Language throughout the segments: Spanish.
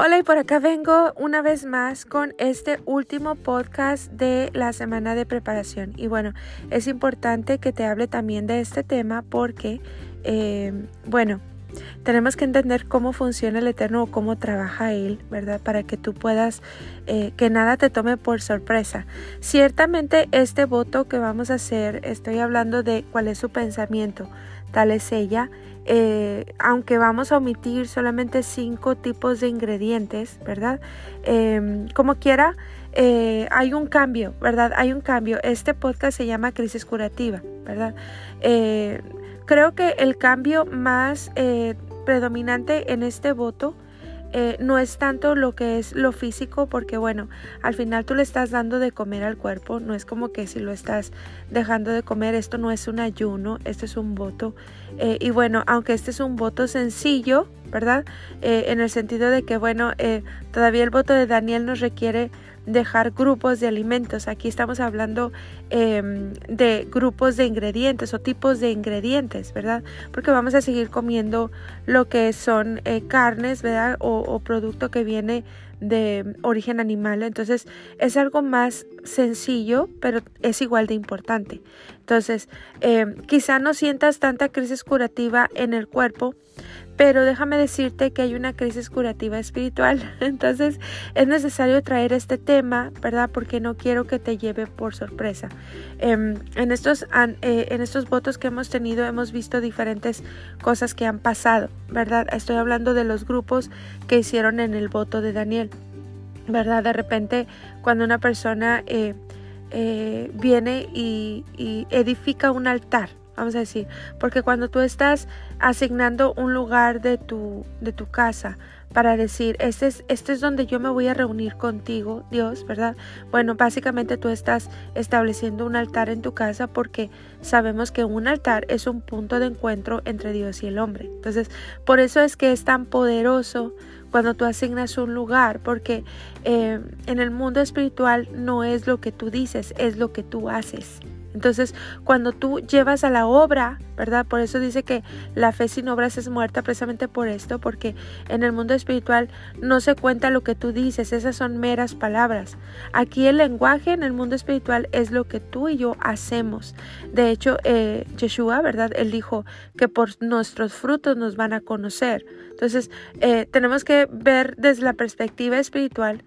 Hola y por acá vengo una vez más con este último podcast de la semana de preparación. Y bueno, es importante que te hable también de este tema porque, eh, bueno, tenemos que entender cómo funciona el Eterno o cómo trabaja Él, ¿verdad? Para que tú puedas, eh, que nada te tome por sorpresa. Ciertamente este voto que vamos a hacer, estoy hablando de cuál es su pensamiento, tal es ella. Eh, aunque vamos a omitir solamente cinco tipos de ingredientes, ¿verdad? Em, como quiera, eh, hay un cambio, ¿verdad? Hay un cambio. Este podcast se llama Crisis Curativa, ¿verdad? Creo que el cambio más predominante en este voto eh, no es tanto lo que es lo físico, porque bueno, al final tú le estás dando de comer al cuerpo, no es como que si lo estás dejando de comer, esto no es un ayuno, esto es un voto. Eh, y bueno, aunque este es un voto sencillo, ¿verdad? Eh, en el sentido de que bueno, todavía el voto de Daniel nos requiere dejar grupos de alimentos. Aquí estamos hablando em, de grupos de ingredientes o tipos de ingredientes, ¿verdad? Porque vamos a seguir comiendo lo que son eh, carnes, ¿verdad? O, producto que viene de origen animal. Entonces es algo más sencillo, pero es igual de importante. Entonces, em, quizá no sientas tanta crisis curativa en el cuerpo, pero déjame decirte que hay una crisis curativa espiritual. Entonces es necesario traer este tema, ¿verdad? Porque no quiero que te lleve por sorpresa. Em, en, estos, eh, en estos votos que hemos tenido hemos visto diferentes cosas que han pasado, ¿verdad? Estoy hablando de los grupos que hicieron en el voto de Daniel, ¿verdad? De repente cuando una persona... Eh, eh, viene y edifica un altar, vamos a decir, porque cuando tú estás asignando un lugar de tu, de tu casa para decir, este es, este es donde yo me voy a reunir contigo, Dios, ¿verdad? Bueno, básicamente tú estás estableciendo un altar en tu casa porque sabemos que un altar es un punto de encuentro entre Dios y el hombre. Entonces, por eso es que es tan poderoso cuando tú asignas un lugar, porque eh, en el mundo espiritual no es lo que tú dices, es lo que tú haces. Entonces, cuando tú llevas a la obra, ¿verdad? Por eso dice que la fe sin obras es muerta, precisamente por esto, porque en el mundo espiritual no se cuenta lo que tú dices, esas son meras palabras. Aquí el lenguaje en el mundo espiritual es lo que tú y yo hacemos. De hecho, eh, Yeshua, ¿verdad? Él dijo que por nuestros frutos nos van a conocer. Entonces, eh, tenemos que ver desde la perspectiva espiritual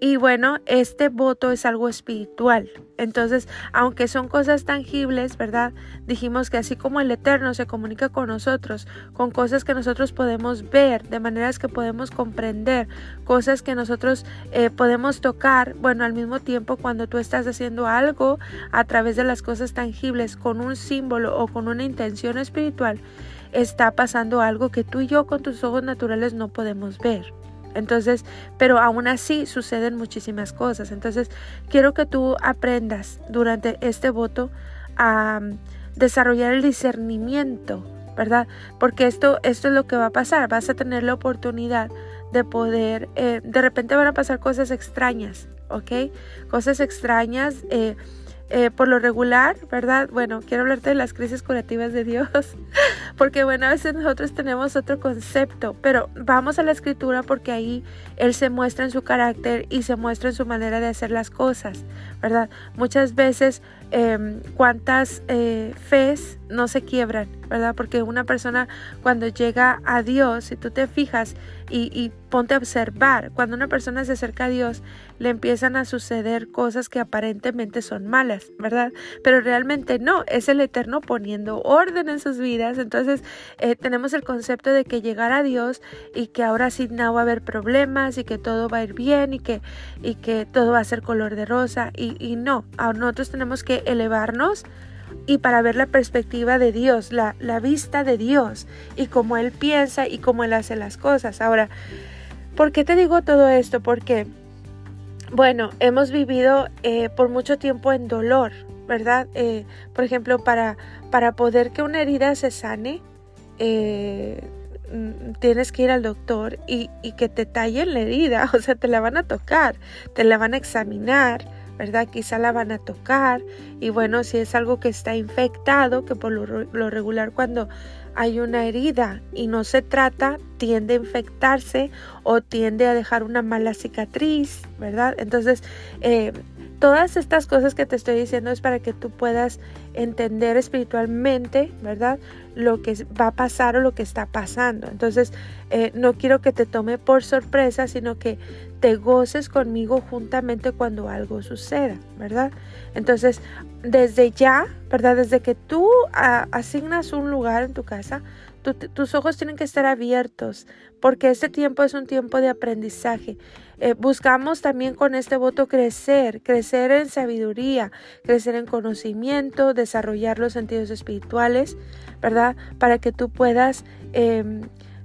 y bueno, este voto es algo espiritual. Entonces, aunque son cosas tangibles, ¿verdad? Dijimos que así como el Eterno se comunica con nosotros, con cosas que nosotros podemos ver, de maneras que podemos comprender, cosas que nosotros eh, podemos tocar, bueno, al mismo tiempo cuando tú estás haciendo algo a través de las cosas tangibles con un símbolo o con una intención espiritual, está pasando algo que tú y yo con tus ojos naturales no podemos ver. Entonces, pero aún así suceden muchísimas cosas. Entonces, quiero que tú aprendas durante este voto a mm, desarrollar el discernimiento, ¿verdad? Porque esto, esto es lo que va a pasar. Vas a tener la oportunidad de poder, eh, de repente van a pasar cosas extrañas, ¿ok? Cosas extrañas. Eh, eh, por lo regular, ¿verdad? Bueno, quiero hablarte de las crisis curativas de Dios, porque bueno, a veces nosotros tenemos otro concepto, pero vamos a la escritura porque ahí Él se muestra en su carácter y se muestra en su manera de hacer las cosas, ¿verdad? Muchas veces, eh, cuántas eh, no se quiebran, ¿verdad? Porque una persona cuando llega a Dios, si tú te fijas y, y, ponte a observar, cuando una persona se acerca a Dios, le empiezan a suceder cosas que aparentemente son malas, ¿verdad? Pero realmente no, es el Eterno poniendo orden en sus vidas. Entonces eh, tenemos el concepto de que llegar a Dios y que ahora sí no va a haber problemas y que todo va a ir bien y que, y que todo va a ser color de rosa. Y, y no, nosotros tenemos que elevarnos y para ver la perspectiva de Dios, la, la, vista de Dios y cómo Él piensa y cómo Él hace las cosas. Ahora, ¿por qué te digo todo esto? Porque, bueno, hemos vivido eh, por mucho tiempo en dolor, ¿verdad? Eh, por ejemplo, para, para poder que una herida se sane, eh, mm, tienes que ir al doctor y, y que te tallen la herida, o sea, te la van a tocar, te la van a examinar, ¿verdad? Quizá la van a tocar y bueno, si es algo que está infectado, que por lo, regular cuando hay una herida y no se trata, tiende a infectarse o tiende a dejar una mala cicatriz, ¿verdad? Entonces, eh, todas estas cosas que te estoy diciendo es para que tú puedas entender espiritualmente, ¿verdad? Lo que va a pasar o lo que está pasando. Entonces, eh, no quiero que te tome por sorpresa, sino que te goces conmigo juntamente cuando algo suceda, ¿verdad? Entonces, desde ya, ¿verdad? Desde que tú asignas un lugar en tu casa, tus ojos tienen que estar abiertos porque este tiempo es un tiempo de aprendizaje. Eh, buscamos también con este voto crecer, crecer en sabiduría, crecer en conocimiento, desarrollar los sentidos espirituales, ¿verdad? Para que tú puedas em,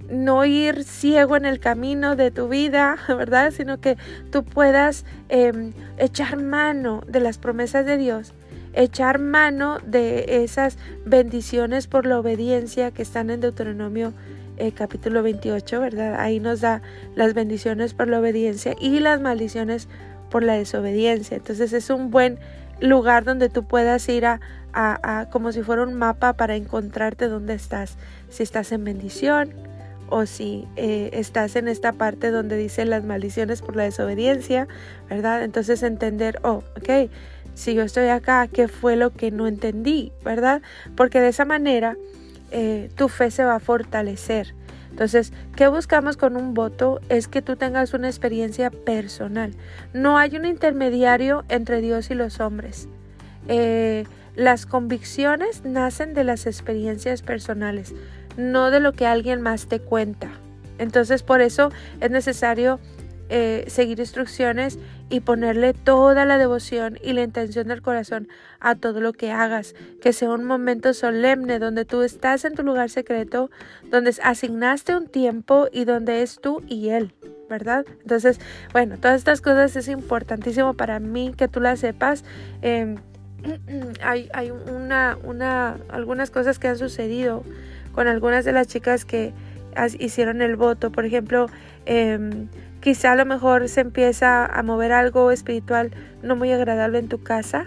no ir ciego en el camino de tu vida, ¿verdad? Sino que tú puedas em, echar mano de las promesas de Dios echar mano de esas bendiciones por la obediencia que están en Deuteronomio eh, capítulo 28, ¿verdad? Ahí nos da las bendiciones por la obediencia y las maldiciones por la desobediencia. Entonces es un buen lugar donde tú puedas ir a, a, como si fuera un mapa para encontrarte dónde estás, si estás en bendición o si eh, estás en esta parte donde dice las maldiciones por la desobediencia, ¿verdad? Entonces entender, oh, ok, si yo estoy acá, ¿qué fue lo que no entendí? ¿Verdad? Porque de esa manera eh, tu fe se va a fortalecer. Entonces, ¿qué buscamos con un voto? Es que tú tengas una experiencia personal. No hay un intermediario entre Dios y los hombres. Eh, las convicciones nacen de las experiencias personales, no de lo que alguien más te cuenta. Entonces, por eso es necesario eh, seguir instrucciones y ponerle toda la devoción y la intención del corazón a todo lo que hagas. Que sea un momento solemne donde tú estás en tu lugar secreto, donde asignaste un tiempo y donde es tú y Él. ¿Verdad? Entonces, bueno, todas estas cosas es importantísimo para mí que tú las sepas. Em, hay, hay una, una, algunas cosas que han sucedido con algunas de las chicas que hicieron el voto. Por ejemplo, eh, Quizá a lo mejor se empieza a mover algo espiritual no muy agradable en tu casa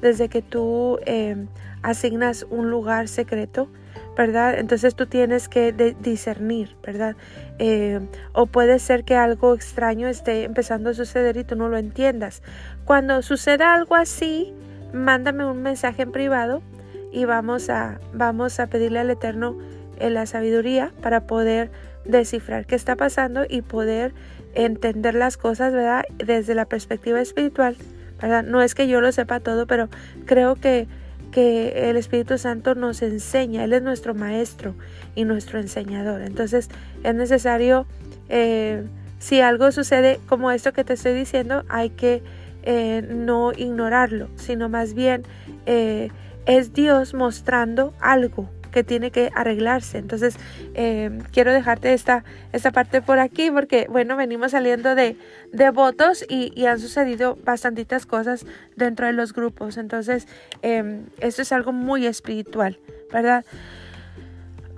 desde que tú em, asignas un lugar secreto, ¿verdad? Entonces tú tienes que discernir, ¿verdad? Em, o puede ser que algo extraño esté empezando a suceder y tú no lo entiendas. Cuando suceda algo así, mándame un mensaje en privado y vamos a, vamos a pedirle al Eterno eh, la sabiduría para poder descifrar qué está pasando y poder entender las cosas, ¿verdad? Desde la perspectiva espiritual, ¿verdad? No es que yo lo sepa todo, pero creo que, que el Espíritu Santo nos enseña, Él es nuestro maestro y nuestro enseñador. Entonces es necesario, eh, si algo sucede como esto que te estoy diciendo, hay que eh, no ignorarlo, sino más bien eh, es Dios mostrando algo, que tiene que arreglarse. Entonces, eh, quiero dejarte esta, esta parte por aquí porque, bueno, venimos saliendo de, de votos y, han sucedido bastantitas cosas dentro de los grupos. Entonces, eh, esto es algo muy espiritual, ¿verdad?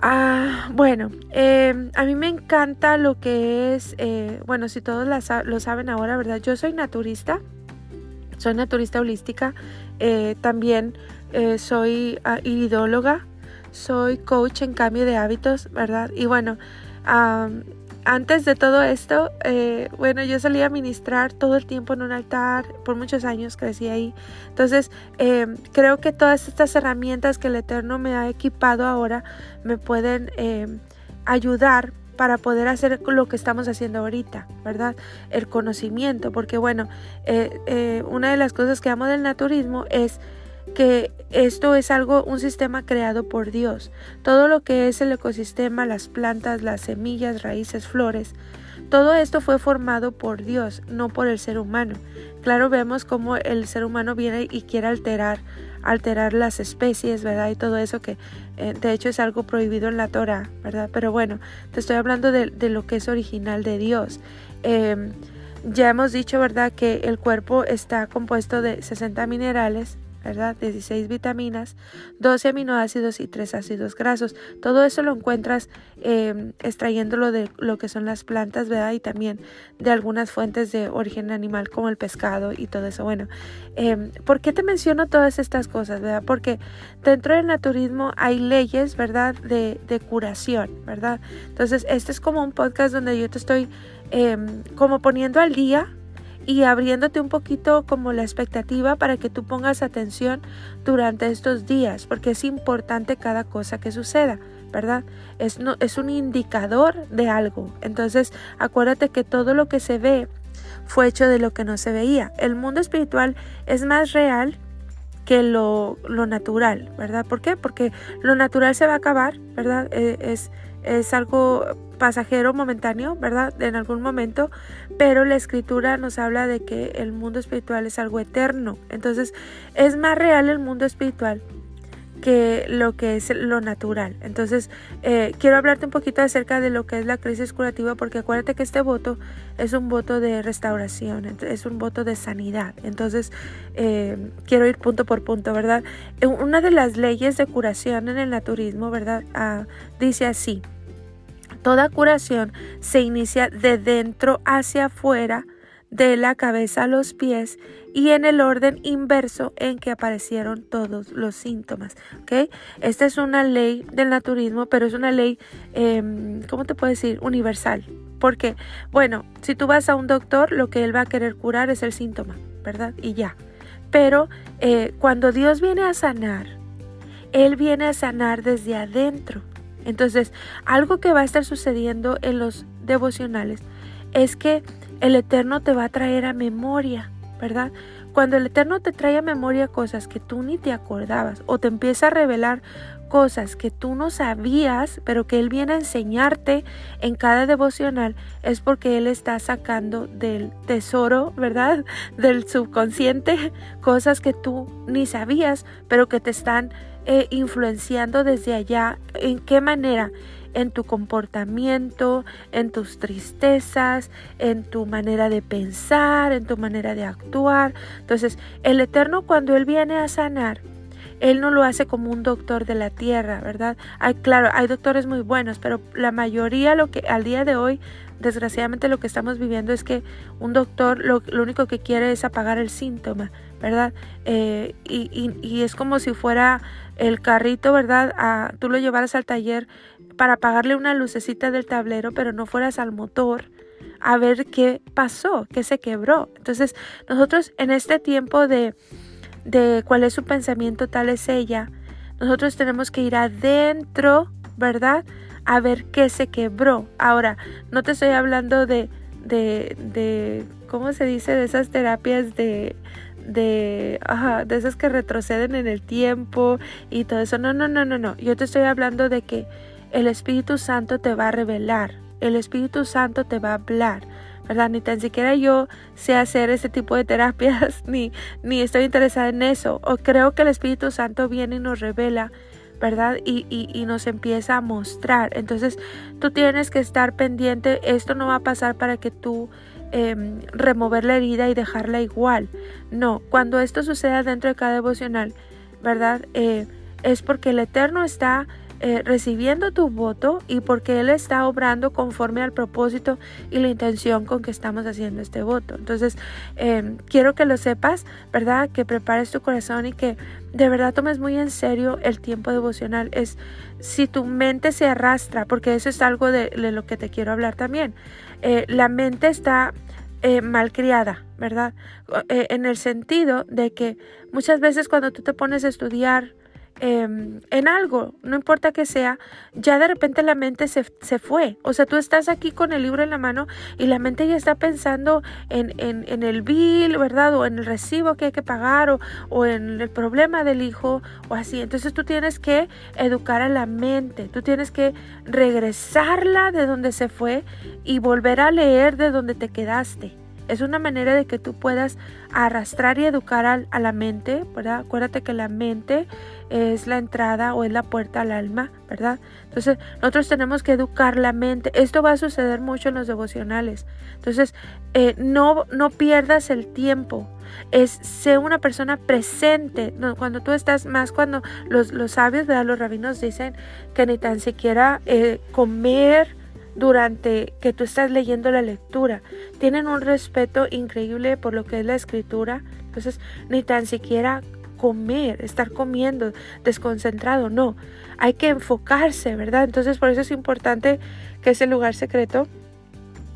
Ah, bueno, em, a mí me encanta lo que es, eh, bueno, si todos lo saben ahora, ¿verdad? Yo soy naturista, soy naturista holística, también soy uh, iridóloga, soy coach en cambio de hábitos, ¿verdad? Y bueno, antes de todo esto, eh, bueno, yo salía a ministrar todo el tiempo en un altar, por muchos años crecí ahí. Entonces, em, creo que todas estas herramientas que el Eterno me ha equipado ahora me pueden em, ayudar para poder hacer lo que estamos haciendo ahorita, ¿verdad? El conocimiento, porque bueno, eh, eh, una de las cosas que amo del naturismo es que esto es algo, un sistema creado por Dios. Todo lo que es el ecosistema, las plantas, las semillas, raíces, flores, todo esto fue formado por Dios, no por el ser humano. Claro, vemos cómo el ser humano viene y quiere alterar, alterar las especies, ¿verdad? Y todo eso que eh, de hecho es algo prohibido en la Torah, ¿verdad? Pero bueno, te estoy hablando de, lo que es original de Dios. Em, ya hemos dicho, ¿verdad?, que el cuerpo está compuesto de 60 minerales, ¿verdad? 16 vitaminas, 12 aminoácidos y 3 ácidos grasos. Todo eso lo encuentras em, extrayéndolo de lo que son las plantas, ¿verdad? Y también de algunas fuentes de origen animal como el pescado y todo eso. Bueno, em, ¿por qué te menciono todas estas cosas, ¿verdad? Porque dentro del naturismo hay leyes, ¿verdad? De, de curación, ¿verdad? Entonces, este es como un podcast donde yo te estoy em, como poniendo al día y abriéndote un poquito como la expectativa para que tú pongas atención durante estos días, porque es importante cada cosa que suceda, ¿verdad? Es, no, es un indicador de algo. Entonces, acuérdate que todo lo que se ve fue hecho de lo que no se veía. El mundo espiritual es más real que lo, lo natural, ¿verdad? ¿Por qué? Porque lo natural se va a acabar, ¿verdad? Eh, es, es algo pasajero, momentáneo, ¿verdad? En algún momento, pero la escritura nos habla de que el mundo espiritual es algo eterno. Entonces, es más real el mundo espiritual que lo que es lo natural. Entonces, eh, quiero hablarte un poquito acerca de lo que es la crisis curativa, porque acuérdate que este voto es un voto de restauración, es un voto de sanidad. Entonces, eh, quiero ir punto por punto, ¿verdad? Una de las leyes de curación en el naturismo, ¿verdad? Ah, dice así, Toda curación se inicia de dentro hacia afuera, de la cabeza a los pies y en el orden inverso en que aparecieron todos los síntomas. ¿okay? Esta es una ley del naturismo, pero es una ley, eh, ¿cómo te puedo decir? Universal. Porque, bueno, si tú vas a un doctor, lo que él va a querer curar es el síntoma, ¿verdad? Y ya. Pero eh, cuando Dios viene a sanar, Él viene a sanar desde adentro. Entonces, algo que va a estar sucediendo en los devocionales es que el Eterno te va a traer a memoria, ¿verdad? Cuando el Eterno te trae a memoria cosas que tú ni te acordabas o te empieza a revelar cosas que tú no sabías, pero que Él viene a enseñarte en cada devocional, es porque Él está sacando del tesoro, ¿verdad? Del subconsciente, cosas que tú ni sabías, pero que te están eh, influenciando desde allá. ¿En qué manera? En tu comportamiento, en tus tristezas, en tu manera de pensar, en tu manera de actuar. Entonces, el Eterno cuando Él viene a sanar, él no lo hace como un doctor de la tierra, ¿verdad? Hay, claro, hay doctores muy buenos, pero la mayoría lo que al día de hoy, desgraciadamente lo que estamos viviendo es que un doctor lo, lo único que quiere es apagar el síntoma, ¿verdad? Eh, y, y, es como si fuera el carrito, ¿verdad? Tú lo llevaras al taller para apagarle una lucecita del tablero, pero no fueras al motor a ver qué pasó, qué se quebró. Entonces, nosotros en este tiempo de, de cuál es su pensamiento, tal es ella, nosotros tenemos que ir adentro, ¿verdad? A ver qué se quebró. Ahora, no te estoy hablando de, de, de ¿cómo se dice? De esas terapias de, de, ajá, de esas que retroceden en el tiempo y todo eso. No, no, no, no, no. Yo te estoy hablando de que el Espíritu Santo te va a revelar, el Espíritu Santo te va a hablar. ¿verdad? Ni tan siquiera yo sé hacer ese tipo de terapias, ni, ni estoy interesada en eso. O creo que el Espíritu Santo viene y nos revela, ¿verdad? Y, y, y, nos empieza a mostrar. Entonces, tú tienes que estar pendiente. Esto no va a pasar para que tú Em, remover la herida y dejarla igual. No, cuando esto suceda dentro de cada devocional, ¿verdad? Eh, es porque el Eterno está eh, recibiendo tu voto y porque Él está obrando conforme al propósito y la intención con que estamos haciendo este voto. Entonces, em, quiero que lo sepas, ¿verdad? Que prepares tu corazón y que de verdad tomes muy en serio el tiempo devocional. Es si tu mente se arrastra, porque eso es algo de, lo que te quiero hablar también. Eh, la mente está eh, malcriada, ¿verdad? Eh, en el sentido de que muchas veces cuando tú te pones a estudiar Em, en algo, no importa que sea, ya de repente la mente se, se, fue. O sea, tú estás aquí con el libro en la mano y la mente ya está pensando en, en, en el bill, ¿verdad? O en el recibo que hay que pagar o, o, en el problema del hijo o así. Entonces tú tienes que educar a la mente, tú tienes que regresarla de donde se fue y volver a leer de donde te quedaste. Es una manera de que tú puedas arrastrar y educar a, la mente, ¿verdad? Acuérdate que la mente es la entrada o es la puerta al alma, ¿verdad? Entonces, nosotros tenemos que educar la mente. Esto va a suceder mucho en los devocionales. Entonces, eh, no, no pierdas el tiempo. Es ser una persona presente. cuando tú estás más, cuando los, los sabios, ¿verdad? Los rabinos dicen que ni tan siquiera eh, comer durante que tú estás leyendo la lectura. Tienen un respeto increíble por lo que es la escritura. Entonces, ni tan siquiera comer, estar comiendo desconcentrado, no. Hay que enfocarse, ¿verdad? Entonces, por eso es importante que ese lugar secreto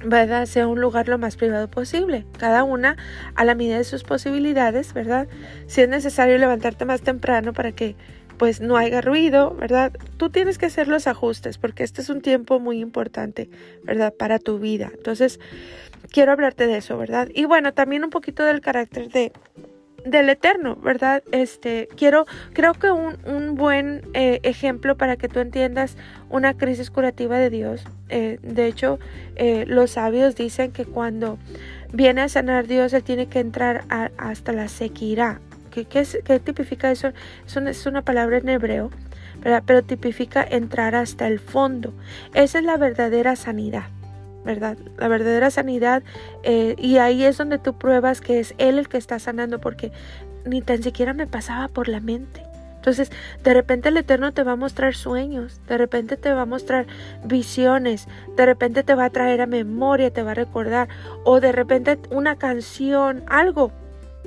¿verdad? Sea un lugar lo más privado posible, cada una a la medida de sus posibilidades, ¿verdad? Si es necesario levantarte más temprano para que pues no haya ruido, ¿verdad? Tú tienes que hacer los ajustes porque este es un tiempo muy importante, ¿verdad? Para tu vida. Entonces, quiero hablarte de eso, ¿verdad? Y bueno, también un poquito del carácter de del eterno, ¿verdad? Este, quiero, creo que un, un buen eh, ejemplo para que tú entiendas una crisis curativa de Dios. Eh, de hecho, eh, los sabios dicen que cuando viene a sanar Dios, Él tiene que entrar hasta la sequirá, ¿Qué, tipifica eso? Es una, palabra en hebreo, pero tipifica entrar hasta el fondo. Esa es la verdadera sanidad. ¿verdad? La verdadera sanidad eh, y ahí es donde tú pruebas que es Él el que está sanando porque ni tan siquiera me pasaba por la mente. Entonces, de repente el Eterno te va a mostrar sueños, de repente te va a mostrar visiones, de repente te va a traer a memoria, te va a recordar, o de repente una canción, algo,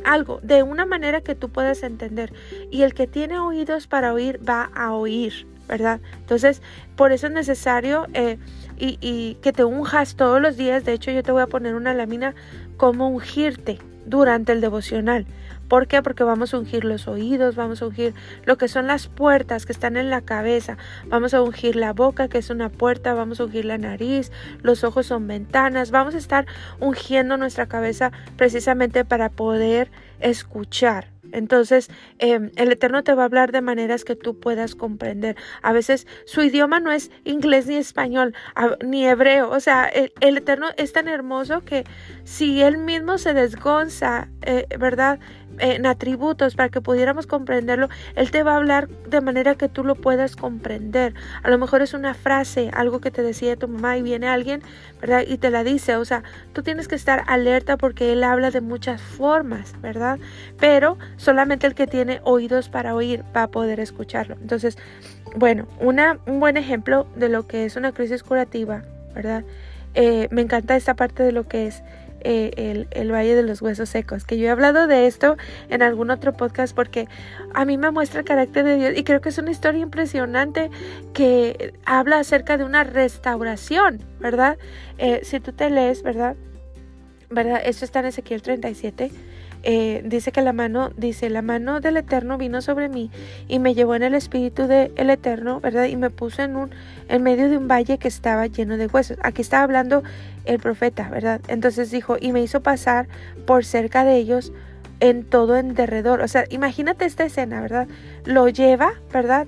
algo, de una manera que tú puedas entender. Y el que tiene oídos para oír va a oír, ¿verdad? Entonces, por eso es necesario eh, y, y, que te unjas todos los días. De hecho, yo te voy a poner una lámina como ungirte durante el devocional. ¿Por qué? Porque vamos a ungir los oídos, vamos a ungir lo que son las puertas que están en la cabeza, vamos a ungir la boca que es una puerta, vamos a ungir la nariz, los ojos son ventanas, vamos a estar ungiendo nuestra cabeza precisamente para poder escuchar. Entonces, em, el Eterno te va a hablar de maneras que tú puedas comprender. A veces su idioma no es inglés ni español, ni hebreo. O sea, el, Eterno es tan hermoso que si Él mismo se desgonza, eh, ¿verdad? En atributos para que pudiéramos comprenderlo, Él te va a hablar de manera que tú lo puedas comprender. A lo mejor es una frase, algo que te decía tu mamá y viene alguien, ¿verdad? Y te la dice. O sea, tú tienes que estar alerta porque Él habla de muchas formas, ¿verdad? Pero solamente el que tiene oídos para oír va a poder escucharlo. Entonces, bueno, una, un buen ejemplo de lo que es una crisis curativa, ¿verdad? Eh, me encanta esta parte de lo que es eh, el, Valle de los Huesos Secos, que yo he hablado de esto en algún otro podcast porque a mí me muestra el carácter de Dios y creo que es una historia impresionante que habla acerca de una restauración, ¿verdad? Eh, si tú te lees, ¿verdad? ¿Verdad? Esto está en Ezequiel 37. Eh, dice que la mano, dice, la mano del Eterno vino sobre mí y me llevó en el espíritu del Eterno, ¿verdad? Y me puso en un, en medio de un valle que estaba lleno de huesos. Aquí está hablando el profeta, ¿verdad? Entonces dijo, y me hizo pasar por cerca de ellos en todo en derredor. O sea, imagínate esta escena, ¿verdad? Lo lleva, ¿verdad?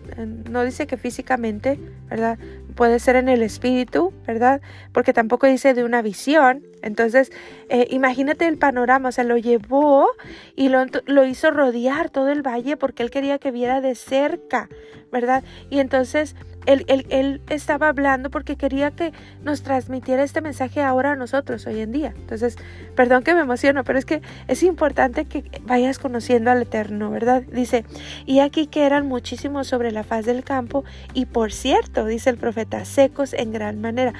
No dice que físicamente, ¿verdad? Puede ser en el espíritu, ¿verdad? Porque tampoco dice de una visión. Entonces, eh, imagínate el panorama, o sea, lo llevó y lo, lo, hizo rodear todo el valle porque él quería que viera de cerca, ¿verdad? Y entonces él, él, estaba hablando porque quería que nos transmitiera este mensaje ahora a nosotros, hoy en día. Entonces, perdón que me emociono, pero es que es importante que vayas conociendo al Eterno, ¿verdad? Dice, y aquí que eran muchísimos sobre la faz del campo, y por cierto, dice el profeta, secos en gran manera.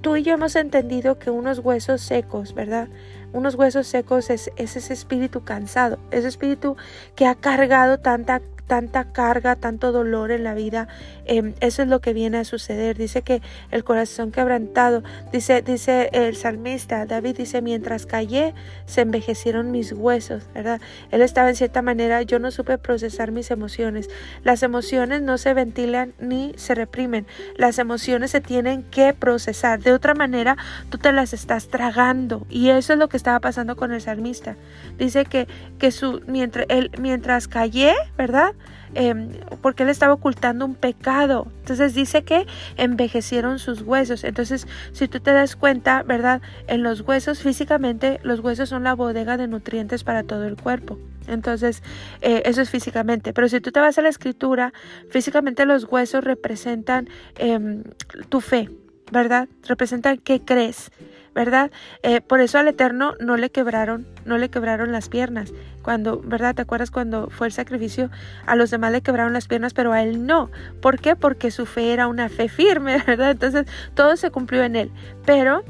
Tú y yo hemos entendido que unos huesos secos, ¿verdad? Unos huesos secos es, es ese espíritu cansado, ese espíritu que ha cargado tanta tanta carga, tanto dolor en la vida, em, eso es lo que viene a suceder. Dice que el corazón quebrantado, dice, dice el salmista, David dice, mientras callé, se envejecieron mis huesos, ¿verdad? Él estaba en cierta manera, yo no supe procesar mis emociones. Las emociones no se ventilan ni se reprimen, las emociones se tienen que procesar. De otra manera, tú te las estás tragando y eso es lo que estaba pasando con el salmista. Dice que, que su, mientras, él, mientras callé, ¿verdad? Em, porque él estaba ocultando un pecado. Entonces dice que envejecieron sus huesos. Entonces, si tú te das cuenta, ¿verdad? En los huesos, físicamente, los huesos son la bodega de nutrientes para todo el cuerpo. Entonces, eh, eso es físicamente. Pero si tú te vas a la escritura, físicamente los huesos representan em, tu fe, ¿verdad? Representan qué crees. ¿Verdad? Eh, por eso al Eterno no le quebraron, no le quebraron las piernas. Cuando, ¿verdad? ¿Te acuerdas cuando fue el sacrificio? A los demás le quebraron las piernas, pero a él no. ¿Por qué? Porque su fe era una fe firme, ¿verdad? Entonces todo se cumplió en él. Pero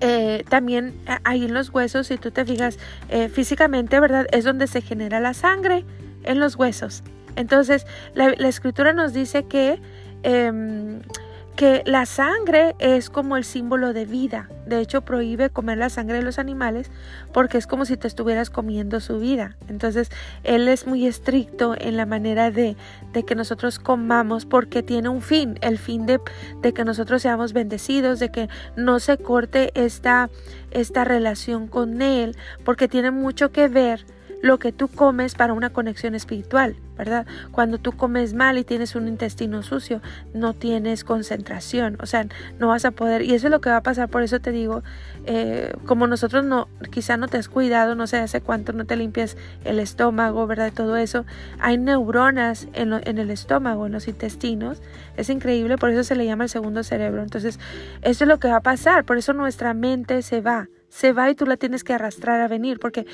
eh, también ahí en los huesos, si tú te fijas eh, físicamente, ¿verdad? Es donde se genera la sangre, en los huesos. Entonces, la, escritura nos dice que em, que la sangre es como el símbolo de vida. De hecho, prohíbe comer la sangre de los animales porque es como si te estuvieras comiendo su vida. Entonces, él es muy estricto en la manera de, de que nosotros comamos porque tiene un fin, el fin de, de, que nosotros seamos bendecidos, de que no se corte esta, esta relación con él, porque tiene mucho que ver lo que tú comes para una conexión espiritual, ¿verdad? Cuando tú comes mal y tienes un intestino sucio, no tienes concentración, o sea, no vas a poder, y eso es lo que va a pasar, por eso te digo, eh, como nosotros no, quizá no te has cuidado, no sé hace cuánto no te limpias el estómago, ¿verdad? Todo eso, hay neuronas en, en el estómago, en los intestinos, es increíble, por eso se le llama el segundo cerebro, entonces, eso es lo que va a pasar, por eso nuestra mente se va, se va y tú la tienes que arrastrar a venir porque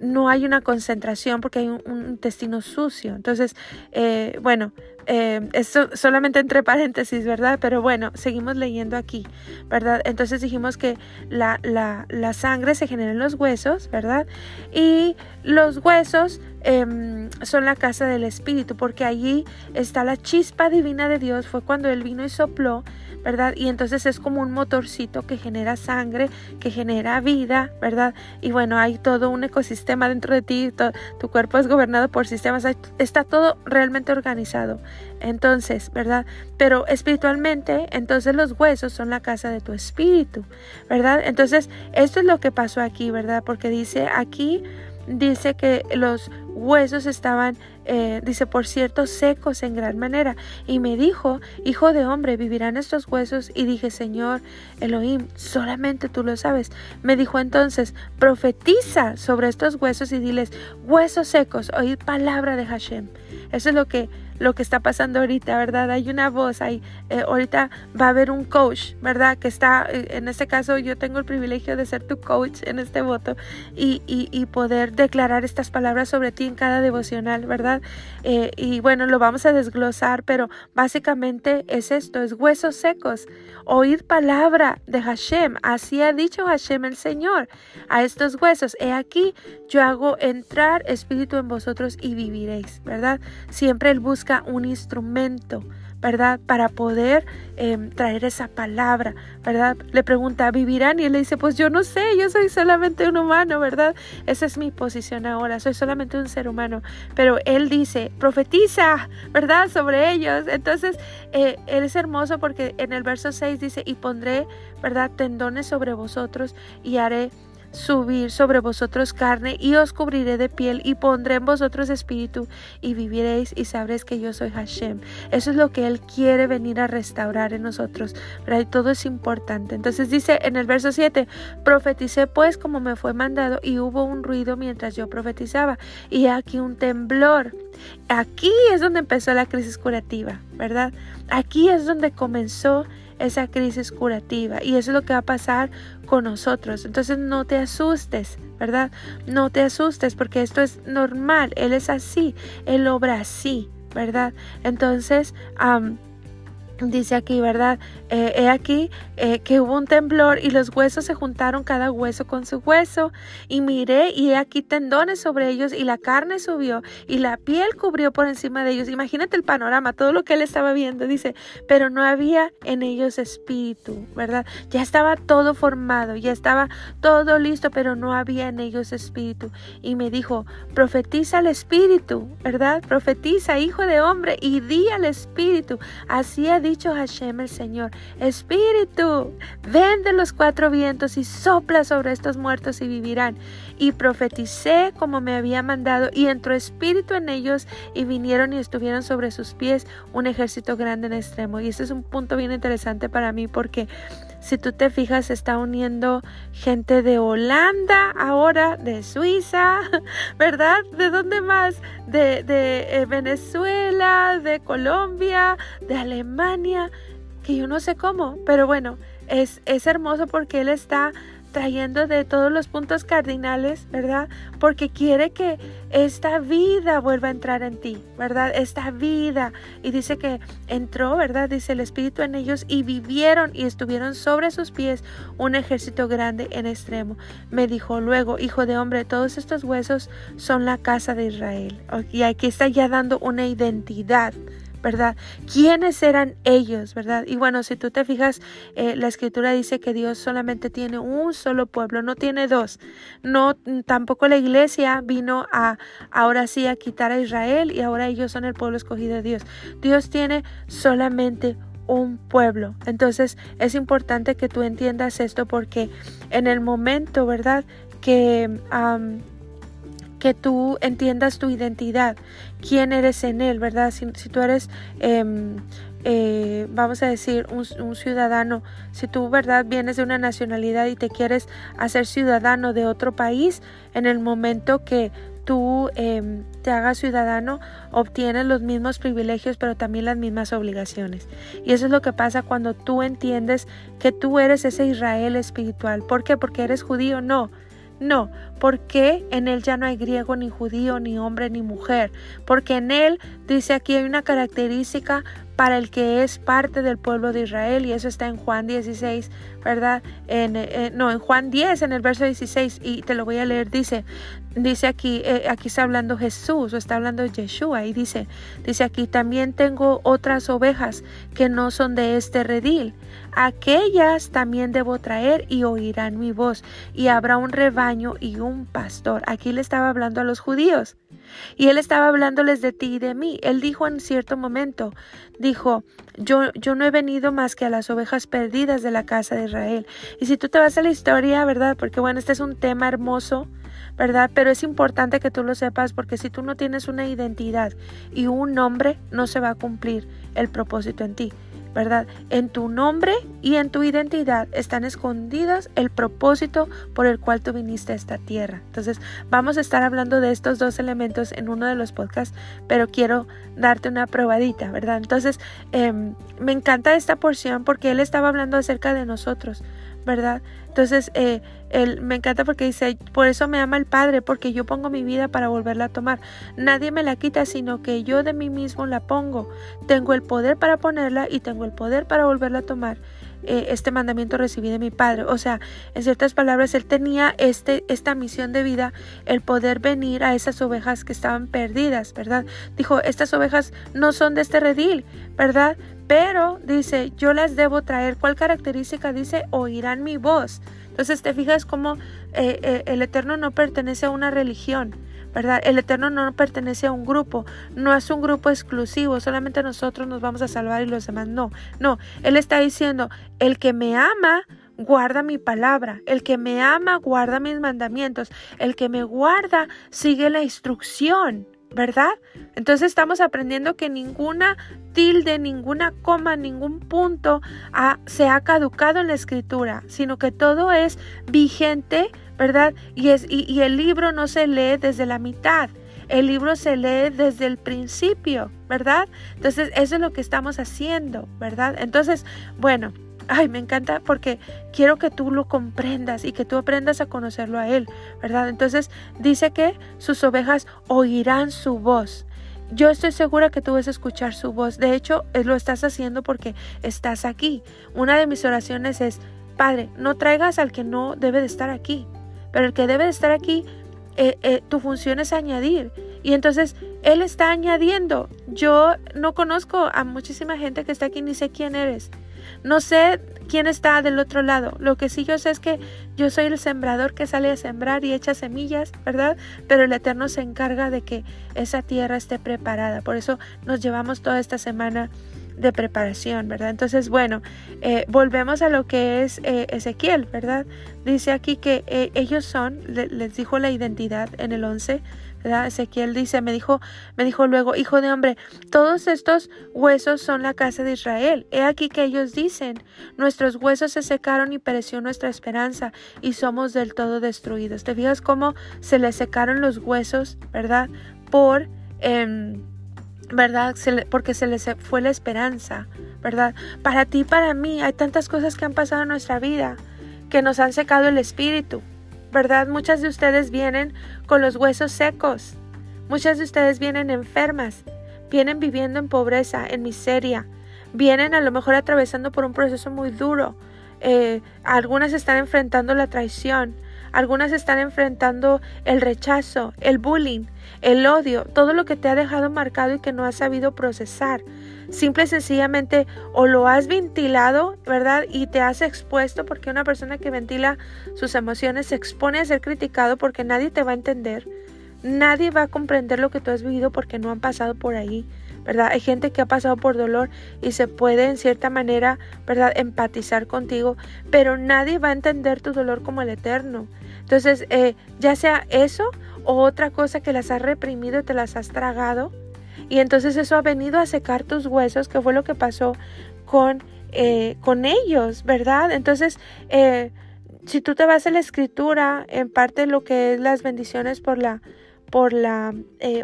no hay una concentración, porque hay un, intestino sucio. Entonces, eh, bueno, eh, esto solamente entre paréntesis, ¿verdad? Pero bueno, seguimos leyendo aquí, ¿verdad? Entonces dijimos que la, la, la sangre se genera en los huesos, ¿verdad? Y los huesos em, son la casa del Espíritu, porque allí está la chispa divina de Dios, fue cuando Él vino y sopló ¿verdad? Y entonces es como un motorcito que genera sangre, que genera vida, ¿verdad? Y bueno, hay todo un ecosistema dentro de ti, tu cuerpo es gobernado por sistemas, está todo realmente organizado. Entonces, ¿verdad? Pero espiritualmente, entonces los huesos son la casa de tu espíritu, ¿verdad? Entonces, esto es lo que pasó aquí, ¿verdad? Porque dice aquí, dice que los huesos estaban, eh, dice, por cierto, secos en gran manera. Y me dijo, Hijo de hombre, ¿vivirán estos huesos? Y dije, Señor Elohim, solamente tú lo sabes. Me dijo entonces, profetiza sobre estos huesos y diles, huesos secos, oíd palabra de Hashem. Eso es lo que lo que está pasando ahorita, ¿verdad? Hay una voz, hay, eh, ahorita va a haber un coach, ¿verdad? Que está, eh, en este caso yo tengo el privilegio de ser tu coach en este voto y, y, poder declarar estas palabras sobre ti en cada devocional, ¿verdad? Eh, y bueno, lo vamos a desglosar, pero básicamente es esto, es huesos secos, oír palabra de Hashem, así ha dicho Hashem el Señor a estos huesos, he aquí, yo hago entrar espíritu en vosotros y viviréis, ¿verdad? Siempre Él busca un instrumento, ¿verdad? Para poder em, traer esa palabra, ¿verdad? Le pregunta, ¿vivirán? Y él le dice, pues yo no sé, yo soy solamente un humano, ¿verdad? Esa es mi posición ahora, soy solamente un ser humano. Pero él dice, profetiza, ¿verdad? Sobre ellos. Entonces, eh, él es hermoso porque en el verso 6 dice, y pondré, ¿verdad? Tendones sobre vosotros y haré subir sobre vosotros carne y os cubriré de piel y pondré en vosotros espíritu y viviréis y sabréis que yo soy Hashem. Eso es lo que Él quiere venir a restaurar en nosotros. Y todo es importante. Entonces dice en el verso 7, profeticé pues como me fue mandado y hubo un ruido mientras yo profetizaba y aquí un temblor. Aquí es donde empezó la crisis curativa, ¿verdad? Aquí es donde comenzó esa crisis curativa. Y eso es lo que va a pasar con nosotros. Entonces no te asustes, ¿verdad? No te asustes porque esto es normal. Él es así. Él obra así, ¿verdad? Entonces, dice aquí, ¿verdad? Eh, he aquí eh, que hubo un temblor y los huesos se juntaron cada hueso con su hueso y miré y he aquí tendones sobre ellos y la carne subió y la piel cubrió por encima de ellos. Imagínate el panorama, todo lo que él estaba viendo, dice, pero no había en ellos espíritu, ¿verdad? Ya estaba todo formado, ya estaba todo listo, pero no había en ellos espíritu. Y me dijo, profetiza al espíritu, ¿verdad? Profetiza, hijo de hombre, y di al espíritu. Así ha dicho dicho Hashem el Señor, Espíritu, ven de los cuatro vientos y sopla sobre estos muertos y vivirán. Y profeticé como me había mandado, y entró espíritu en ellos, y vinieron y estuvieron sobre sus pies un ejército grande en extremo. Y este es un punto bien interesante para mí porque si tú te fijas, está uniendo gente de Holanda ahora, de Suiza, ¿verdad? ¿De dónde más? De, de eh, Venezuela, de Colombia, de Alemania, que yo no sé cómo, pero bueno, es, es hermoso porque él está trayendo de todos los puntos cardinales, ¿verdad? Porque quiere que esta vida vuelva a entrar en ti, ¿verdad? Esta vida. Y dice que entró, ¿verdad? Dice el Espíritu en ellos y vivieron y estuvieron sobre sus pies un ejército grande en extremo. Me dijo luego, hijo de hombre, todos estos huesos son la casa de Israel. Y aquí está ya dando una identidad ¿verdad? ¿Quiénes eran ellos, verdad? Y bueno, si tú te fijas, eh, la escritura dice que Dios solamente tiene un solo pueblo, no tiene dos. No, tampoco la iglesia vino a, ahora sí, a quitar a Israel y ahora ellos son el pueblo escogido de Dios. Dios tiene solamente un pueblo. Entonces es importante que tú entiendas esto porque en el momento, ¿verdad? Que que tú entiendas tu identidad, quién eres en Él, ¿verdad? Si, tú eres, em, eh, vamos a decir, un, ciudadano, si tú, ¿verdad? Vienes de una nacionalidad y te quieres hacer ciudadano de otro país, en el momento que tú em, te hagas ciudadano, obtienes los mismos privilegios, pero también las mismas obligaciones. Y eso es lo que pasa cuando tú entiendes que tú eres ese Israel espiritual. ¿Por qué? Porque eres judío, no. No, porque en él ya no hay griego ni judío, ni hombre ni mujer, porque en él dice aquí hay una característica para el que es parte del pueblo de Israel y eso está en Juan 16, ¿verdad? En, eh, no, en Juan 10, en el verso 16 y te lo voy a leer, dice, dice aquí, eh, aquí está hablando Jesús o está hablando Yeshua y dice, dice aquí, también tengo otras ovejas que no son de este redil. Aquellas también debo traer y oirán mi voz y habrá un rebaño y un pastor. Aquí le estaba hablando a los judíos. Y él estaba hablándoles de ti y de mí. Él dijo en cierto momento, dijo, yo, yo no he venido más que a las ovejas perdidas de la casa de Israel. Y si tú te vas a la historia, ¿verdad? Porque bueno, este es un tema hermoso, ¿verdad? Pero es importante que tú lo sepas porque si tú no tienes una identidad y un nombre, no se va a cumplir el propósito en ti. ¿verdad? En tu nombre y en tu identidad están escondidos el propósito por el cual tú viniste a esta tierra. Entonces, vamos a estar hablando de estos dos elementos en uno de los podcasts, pero quiero darte una probadita, ¿verdad? Entonces, em, me encanta esta porción porque él estaba hablando acerca de nosotros, ¿verdad? Entonces, eh, él, me encanta porque dice, por eso me ama el Padre, porque yo pongo mi vida para volverla a tomar. Nadie me la quita, sino que yo de mí mismo la pongo. Tengo el poder para ponerla y tengo el poder para volverla a tomar. Eh, este mandamiento recibí de mi Padre. O sea, en ciertas palabras, Él tenía este, esta misión de vida, el poder venir a esas ovejas que estaban perdidas, ¿verdad? Dijo, estas ovejas no son de este redil, ¿verdad? Pero dice, yo las debo traer. ¿Cuál característica? Dice, oirán mi voz. Entonces te fijas cómo eh, eh, el Eterno no pertenece a una religión, ¿verdad? El Eterno no pertenece a un grupo, no es un grupo exclusivo, solamente nosotros nos vamos a salvar y los demás no. No, Él está diciendo, el que me ama, guarda mi palabra. El que me ama, guarda mis mandamientos. El que me guarda, sigue la instrucción. ¿Verdad? Entonces estamos aprendiendo que ninguna tilde, ninguna coma, ningún punto se ha caducado en la escritura, sino que todo es vigente, ¿verdad? Y, es, y el libro no se lee desde la mitad. El libro se lee desde el principio, ¿verdad? Entonces, eso es lo que estamos haciendo, ¿verdad? Entonces, bueno, ay, me encanta porque quiero que tú lo comprendas y que tú aprendas a conocerlo a Él, ¿verdad? Entonces dice que sus ovejas oirán su voz. Yo estoy segura que tú vas a escuchar su voz. De hecho, eh, lo estás haciendo porque estás aquí. Una de mis oraciones es, Padre, no traigas al que no debe de estar aquí, pero el que debe de estar aquí, eh, eh, tu función es añadir. Y entonces Él está añadiendo. Yo no conozco a muchísima gente que está aquí ni sé quién eres. No sé quién está del otro lado. Lo que sí yo sé es que yo soy el sembrador que sale a sembrar y echa semillas, ¿verdad? Pero el Eterno se encarga de que esa tierra esté preparada. Por eso nos llevamos toda esta semana de preparación, ¿verdad? Entonces, bueno, eh, volvemos a lo que es eh, Ezequiel, ¿verdad? Dice aquí que eh, ellos son, les dijo la identidad en el 11, ¿verdad? Ezequiel dice, me dijo, me dijo luego, hijo de hombre, todos estos huesos son la casa de Israel. He aquí que ellos dicen, nuestros huesos se secaron y pereció nuestra esperanza y somos del todo destruidos. ¿Te fijas cómo se les secaron los huesos, ¿verdad? Por... Em, ¿verdad? porque se les fue la esperanza, ¿verdad? Para ti, para mí, hay tantas cosas que han pasado en nuestra vida que nos han secado el espíritu, ¿verdad? Muchas de ustedes vienen con los huesos secos, muchas de ustedes vienen enfermas, vienen viviendo en pobreza, en miseria, vienen a lo mejor atravesando por un proceso muy duro, eh, algunas están enfrentando la traición, algunas están enfrentando el rechazo, el bullying, el odio, todo lo que te ha dejado marcado y que no has sabido procesar. Simple y sencillamente o lo has ventilado, ¿verdad? Y te has expuesto porque una persona que ventila sus emociones se expone a ser criticado porque nadie te va a entender. Nadie va a comprender lo que tú has vivido porque no han pasado por ahí. ¿Verdad? Hay gente que ha pasado por dolor y se puede en cierta manera, ¿verdad? Empatizar contigo, pero nadie va a entender tu dolor como el eterno. Entonces, eh, ya sea eso o otra cosa que las has reprimido y te las has tragado. Y entonces eso ha venido a secar tus huesos, que fue lo que pasó con, eh, con ellos, ¿verdad? Entonces, eh, si tú te vas a la escritura, en parte lo que es las bendiciones por la, por la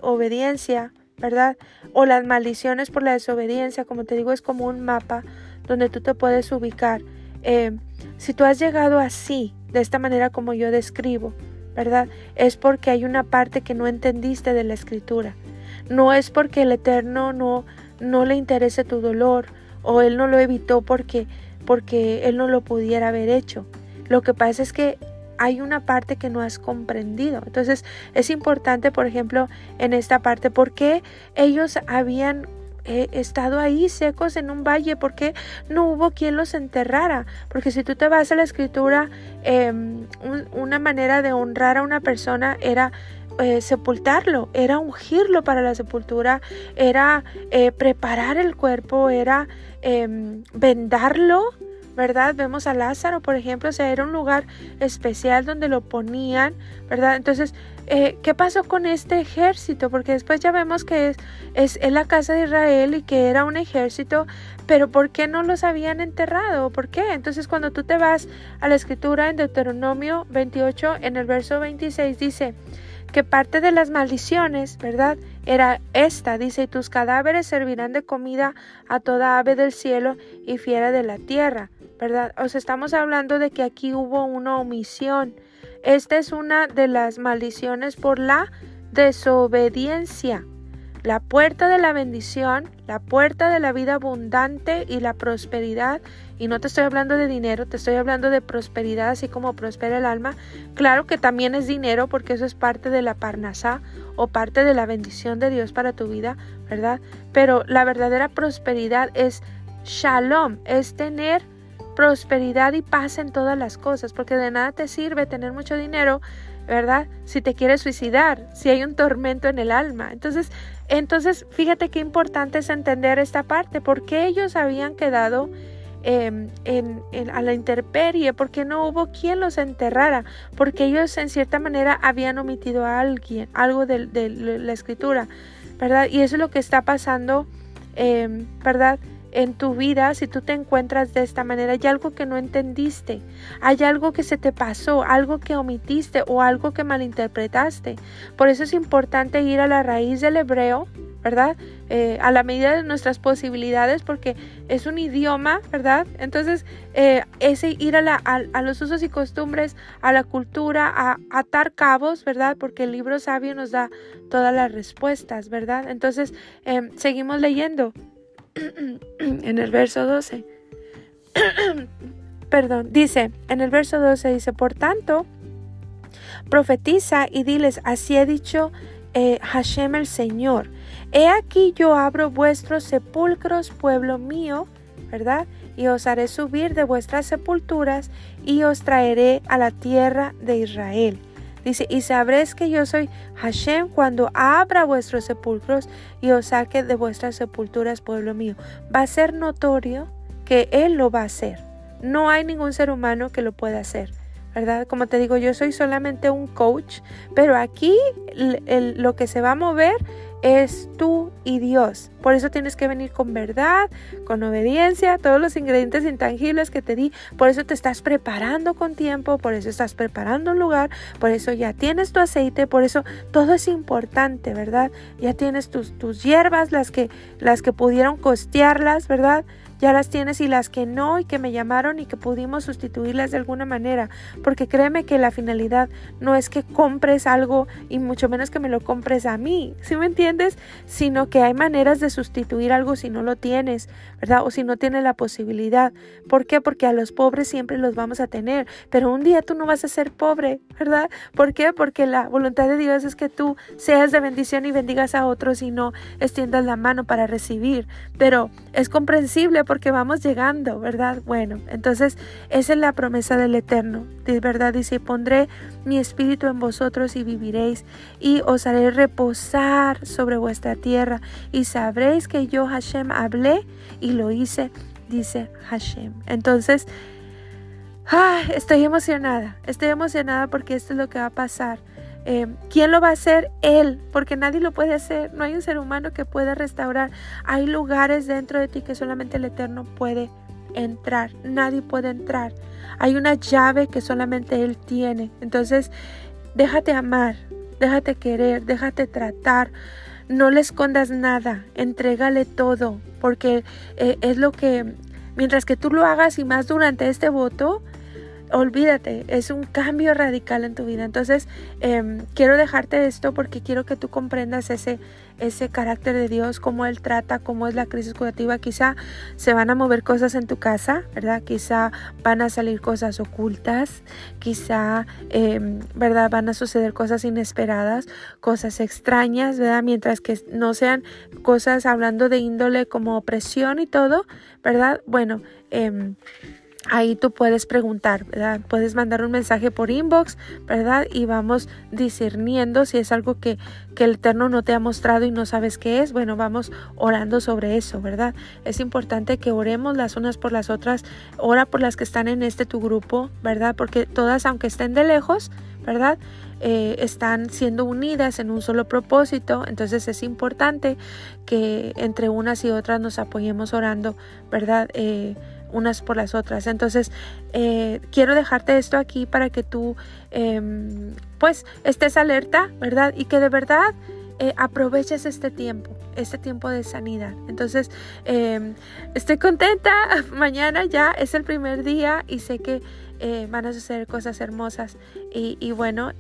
obediencia, ¿verdad? O las maldiciones por la desobediencia, como te digo, es como un mapa donde tú te puedes ubicar. si tú has llegado así, de esta manera como yo describo, ¿verdad? Es porque hay una parte que no entendiste de la escritura. No es porque el Eterno no, no le interese tu dolor o Él no lo evitó porque, porque Él no lo pudiera haber hecho. Lo que pasa es que hay una parte que no has comprendido. Entonces es importante, por ejemplo, en esta parte, ¿por qué ellos habían he estado ahí secos en un valle porque no hubo quien los enterrara. Porque si tú te vas a la escritura, em, una manera de honrar a una persona era eh, sepultarlo, era ungirlo para la sepultura, era eh, preparar el cuerpo, era em, vendarlo ¿verdad? Vemos a Lázaro, por ejemplo, o sea, era un lugar especial donde lo ponían, ¿verdad? Entonces, eh, ¿qué pasó con este ejército? Porque después ya vemos que es, es, es, la casa de Israel y que era un ejército, pero ¿por qué no los habían enterrado? ¿Por qué? Entonces, cuando tú te vas a la escritura en Deuteronomio 28, en el verso 26, dice, que parte de las maldiciones, ¿verdad? Era esta, dice, y tus cadáveres servirán de comida a toda ave del cielo y fiera de la tierra, ¿verdad? O sea, estamos hablando de que aquí hubo una omisión. Esta es una de las maldiciones por la desobediencia. La puerta de la bendición, la puerta de la vida abundante y la prosperidad, y no te estoy hablando de dinero, te estoy hablando de prosperidad, así como prospera el alma. Claro que también es dinero, porque eso es parte de la parnasá o parte de la bendición de Dios para tu vida, ¿verdad? Pero la verdadera prosperidad es shalom, es tener prosperidad y paz en todas las cosas, porque de nada te sirve tener mucho dinero, ¿verdad? Si te quieres suicidar, si hay un tormento en el alma. Entonces, entonces, fíjate qué importante es entender esta parte, porque ellos habían quedado em, en, a la intemperie, porque no hubo quien los enterrara, porque ellos en cierta manera habían omitido a alguien, algo de, la escritura, ¿verdad? Y eso es lo que está pasando, em, ¿verdad? En tu vida si tú te encuentras de esta manera. Hay algo que no entendiste, hay algo que se te pasó, algo que omitiste o algo que malinterpretaste. Por eso es importante ir a la raíz del hebreo, ¿verdad? Eh, a la medida de nuestras posibilidades, porque es un idioma, ¿verdad? Entonces, eh, ese ir a, la, a, los usos y costumbres, a la cultura, a, atar cabos, ¿verdad? Porque el libro sabio nos da todas las respuestas, ¿verdad? Entonces, em, seguimos leyendo. En el verso 12. Perdón, dice, en el verso 12 dice, por tanto, profetiza y diles, así he dicho eh, Hashem el Señor, he aquí yo abro vuestros sepulcros, pueblo mío, ¿verdad? Y os haré subir de vuestras sepulturas y os traeré a la tierra de Israel. Dice, y sabréis que yo soy Hashem cuando abra vuestros sepulcros y os saque de vuestras sepulturas, pueblo mío. Va a ser notorio que Él lo va a hacer. No hay ningún ser humano que lo pueda hacer. ¿verdad? Como te digo, yo soy solamente un coach, pero aquí lo que se va a mover es tú y Dios. Por eso tienes que venir con verdad, con obediencia, todos los ingredientes intangibles que te di. Por eso te estás preparando con tiempo, por eso estás preparando un lugar, por eso ya tienes tu aceite, por eso todo es importante, ¿verdad? Ya tienes tus, tus hierbas, las que, las que pudieron costearlas, ¿verdad? Ya las tienes y las que no y que me llamaron y que pudimos sustituirlas de alguna manera, porque créeme que la finalidad no es que compres algo y mucho menos que me lo compres a mí, ¿sí me entiendes? Sino que hay maneras de sustituir algo si no lo tienes, ¿verdad? O si no tienes la posibilidad. ¿Por qué? Porque a los pobres siempre los vamos a tener, pero un día tú no vas a ser pobre, ¿verdad? ¿Por qué? Porque la voluntad de Dios es que tú seas de bendición y bendigas a otros y no extiendas la mano para recibir, pero es comprensible porque vamos llegando, ¿verdad? Bueno, entonces esa es la promesa del Eterno, de verdad dice, pondré mi espíritu en vosotros y viviréis y os haré reposar sobre vuestra tierra y sabréis que yo Hashem hablé y lo hice, dice Hashem. Entonces, estoy emocionada, estoy emocionada porque esto es lo que va a pasar. Eh, ¿Quién lo va a hacer? Él, porque nadie lo puede hacer. No hay un ser humano que pueda restaurar. Hay lugares dentro de ti que solamente el Eterno puede entrar. Nadie puede entrar. Hay una llave que solamente Él tiene. Entonces, déjate amar, déjate querer, déjate tratar. No le escondas nada, entrégale todo, porque eh, es lo que, mientras que tú lo hagas y más durante este voto, olvídate, es un cambio radical en tu vida. Entonces, em, quiero dejarte esto porque quiero que tú comprendas ese, ese carácter de Dios, cómo Él trata, cómo es la crisis curativa. Quizá se van a mover cosas en tu casa, ¿verdad? Quizá van a salir cosas ocultas, quizá, em, ¿verdad? Van a suceder cosas inesperadas, cosas extrañas, ¿verdad? Mientras que no sean cosas hablando de índole como opresión y todo, ¿verdad? Bueno, eh, ahí tú puedes preguntar, ¿verdad? Puedes mandar un mensaje por inbox, ¿verdad? Y vamos discerniendo si es algo que, que, el Eterno no te ha mostrado y no sabes qué es. Bueno, vamos orando sobre eso, ¿verdad? Es importante que oremos las unas por las otras. Ora por las que están en este tu grupo, ¿verdad? Porque todas, aunque estén de lejos, ¿verdad? Eh, están siendo unidas en un solo propósito. Entonces es importante que entre unas y otras nos apoyemos orando, ¿verdad? Eh, unas por las otras. Entonces, eh, quiero dejarte esto aquí para que tú, em, pues, estés alerta, ¿verdad? Y que de verdad eh, aproveches este tiempo, este tiempo de sanidad. Entonces, em, estoy contenta. Mañana ya es el primer día y sé que eh, van a suceder cosas hermosas. Y, y bueno,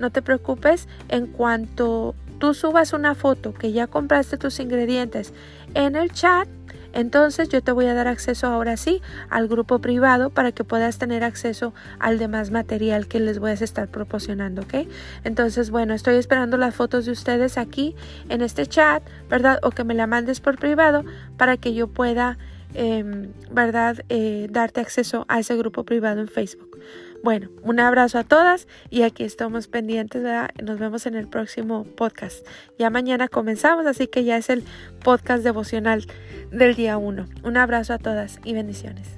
no te preocupes en cuanto tú subas una foto que ya compraste tus ingredientes en el chat entonces yo te voy a dar acceso ahora sí al grupo privado para que puedas tener acceso al demás material que les voy a estar proporcionando, ¿ok? Entonces, bueno, estoy esperando las fotos de ustedes aquí en este chat, ¿verdad? O que me la mandes por privado para que yo pueda, em, ¿verdad? Eh, darte acceso a ese grupo privado en Facebook. Bueno, un abrazo a todas y aquí estamos pendientes, ¿verdad? Nos vemos en el próximo podcast. Ya mañana comenzamos, así que ya es el podcast devocional del día 1. Un abrazo a todas y bendiciones.